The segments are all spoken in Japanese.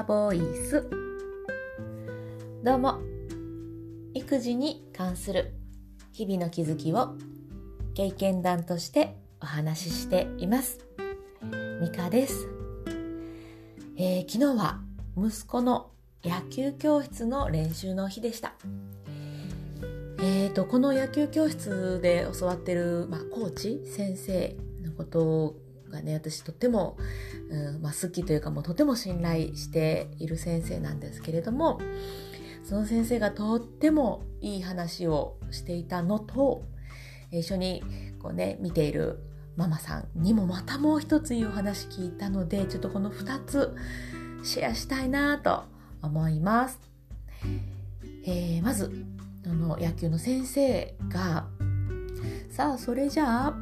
アボイス。どうも。育児に関する日々の気づきを経験談としてお話ししています。ミカです、えー、昨日は息子の野球教室の練習の日でした。えーと、この野球教室で教わってる、まあ、コーチ先生のことがね私とっても、うんまあ、好きというかもうとても信頼している先生なんですけれどもその先生がとってもいい話をしていたのと一緒にこう、ね、見ているママさんにもまたもう一ついいお話聞いたのでちょっとこの2つシェアしたいなと思います。えー、まずあの野球の先生がさあそれじゃあ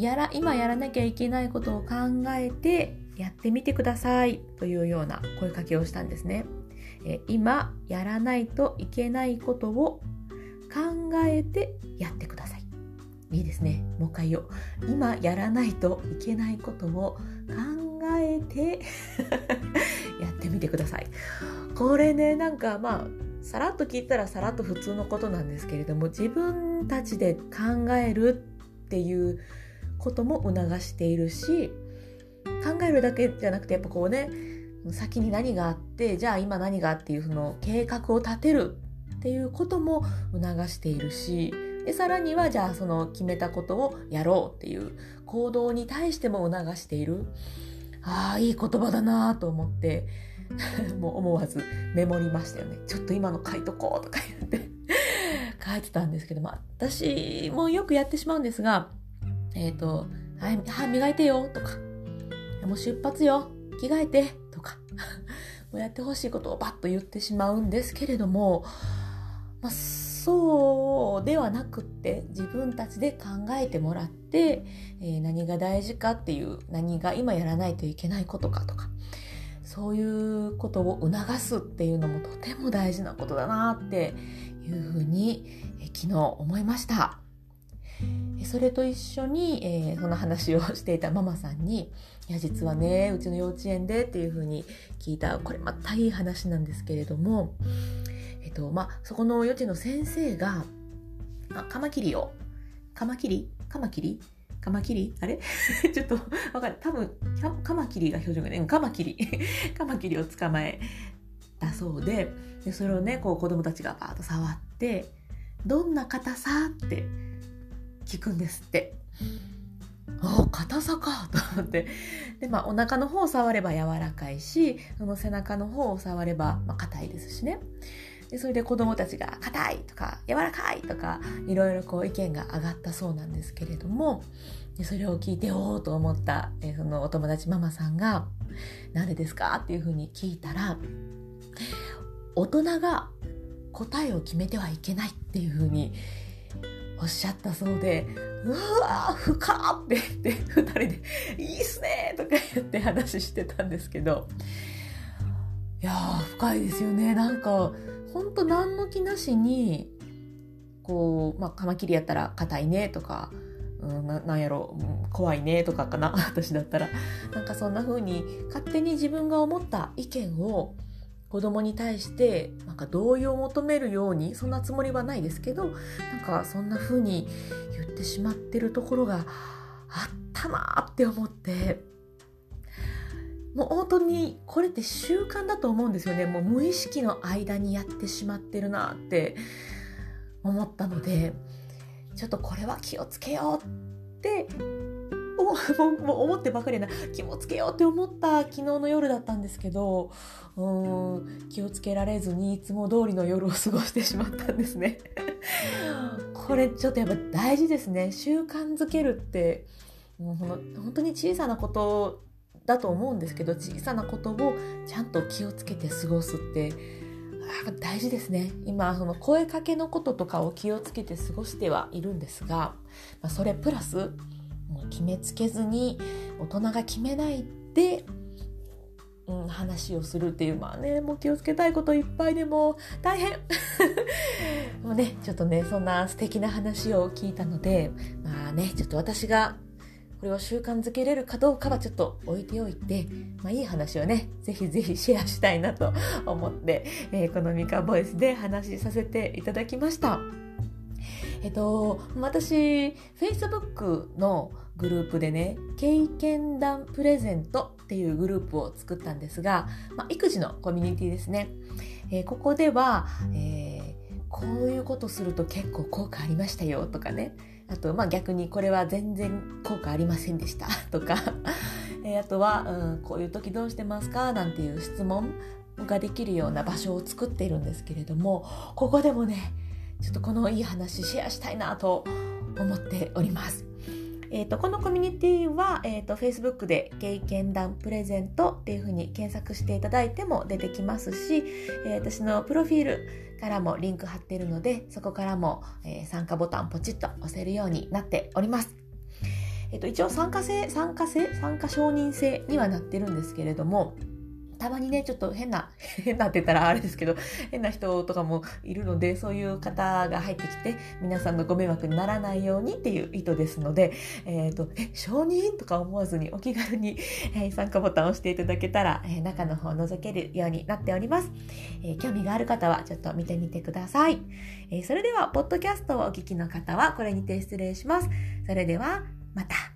やら今やらなきゃいけないことを考えてやってみてくださいというような声かけをしたんですね。え今やらないといけないことを考えてやってください。いいですね。もう一回言おう。今やらないといけないことを考えて やってみてください。これね、なんかまあ、さらっと聞いたらさらっと普通のことなんですけれども、自分たちで考えるっていうことも促しているし考えるだけじゃなくてやっぱこうね先に何があってじゃあ今何がっていうその計画を立てるっていうことも促しているしでさらにはじゃあその決めたことをやろうっていう行動に対しても促している。ああいい言葉だなと思って もう思わずメモりましたよね。ちょっと今の書いとこうとか言って書いてたんですけど、まあ、私もよくやってしまうんですがえっ、ー、と、はい、歯磨いてよとか、もう出発よ、着替えてとか、もうやってほしいことをバッと言ってしまうんですけれども、まあ、そうではなくって自分たちで考えてもらって、えー、何が大事かっていう何が今やらないといけないことかとか。そういうことを促すっていうのもとても大事なことだなっていうふうに、えー、昨日思いました。それと一緒に、えー、その話をしていたママさんに「いや実はねうちの幼稚園で」っていうふうに聞いたこれまたいい話なんですけれども、えっとまあ、そこの幼稚園の先生が、まあ、カマキリをカマキリ？カマキリ？カマキリ？あれ？ちょっとわかる。多分カマキリが標準がね。カマキリ。カマキリを捕まえたそうででそれをねこう子供たちがバーッと触って「どんな硬さ?」って聞くんですって。あ硬さか と思ってで、まあ、お腹の方を触れば柔らかいしその背中の方を触れば、まあ、硬いですしねでそれで子供たちが「硬い」とか「柔らかい」とかいろいろこう意見が上がったそうなんですけれどもでそれを聞いておおと思った、えそのお友達ママさんが「なんでですか?」っていうふうに聞いたら大人が答えを決めてはいけないっていうふうにおっしゃったそうで「うわー深っ!」って言って2人で「いいっすね!」とか言って話してたんですけどいや深いですよねなんかほんと何の気なしにこう、まあ、カマキリやったら硬いねとか、うん、ななんやろ、うん、怖いねとかかな 私だったらなんかそんな風に勝手に自分が思った意見を子供に対してなんか同意を求めるようにそんなつもりはないですけどなんかそんな風に言ってしまってるところがあったなって思って。もう本当にこれって習慣だと思うんですよね。もう無意識の間にやってしまってるなって思ったのでちょっとこれは気をつけようってもう思ってばかりな。気もつけようって思った昨日の夜だったんですけどうん気をつけられずにいつも通りの夜を過ごしてしまったんですね。これちょっとやっぱ大事ですね。習慣づけるってもう本当に小さなことだと思うんですけど小さなことをちゃんと気をつけて過ごすって大事ですね。今その声かけのこととかを気をつけて過ごしてはいるんですが、まあ、それプラスもう決めつけずに大人が決めないで、うん、話をするっていうまあねもう気をつけたいこといっぱいでも大変 もうねちょっとねそんな素敵な話を聞いたのでまあねちょっと私がこれを習慣づけれるかどうかはちょっと置いておいて、まあ、いい話をねぜひぜひシェアしたいなと思って、えー、このミカボイスで話しさせていただきました。えっと、私、Facebook のグループでね、経験談プレゼントっていうグループを作ったんですが、まあ、育児のコミュニティですね。えー、ここでは、えー、こういうことすると結構効果ありましたよとかね。あと、まあ、逆にこれは全然効果ありませんでした とか、えー、あとは、うん、こういう時どうしてますか？なんていう質問ができるような場所を作っているんですけれども、ここでもね、ちょっとこのいい話シェアしたいなと思っております。えーと、このコミュニティは、えーと、Facebook で経験談プレゼントっていうふうに検索していただいても出てきますし、えー、私のプロフィールからもリンク貼っているのでそこからも、えー、参加ボタンポチッと押せるようになっております。え、ー、と、一応参加制、参加制、参加承認制にはなってるんですけれども、たまにね、ちょっと変な、変なって言ったらあれですけど、変な人とかもいるので、そういう方が入ってきて、皆さんのご迷惑にならないようにっていう意図ですので、えっ、ー、と、え、承認とか思わずにお気軽に、えー、参加ボタンを押していただけたら、えー、中の方を覗けるようになっております。え興味がある方はちょっと見てみてください。えそれでは、ポッドキャストをお聞きの方はこれにて失礼します。それでは、また。